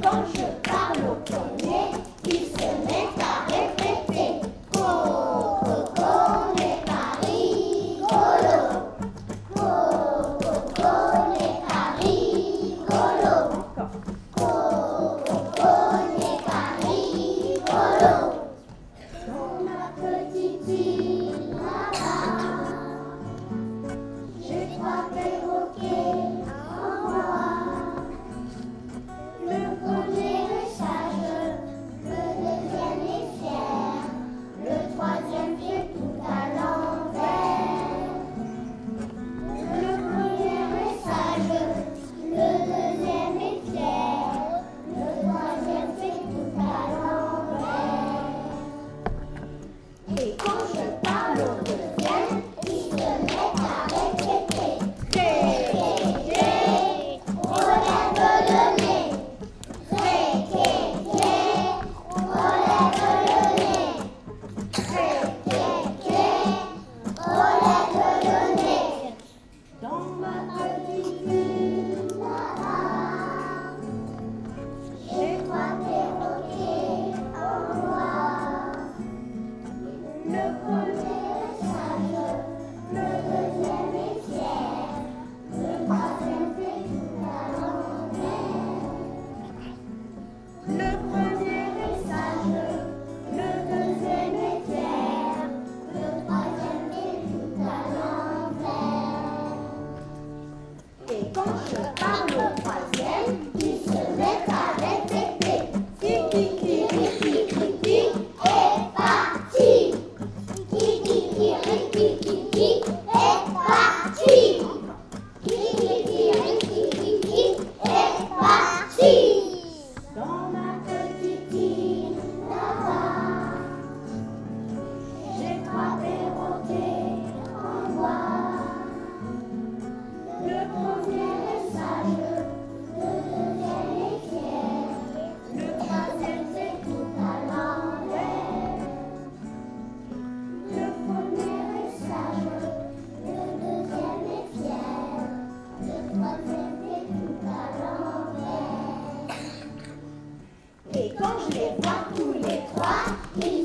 更是。Kiki, Kiki, é quand je les vois tous les trois,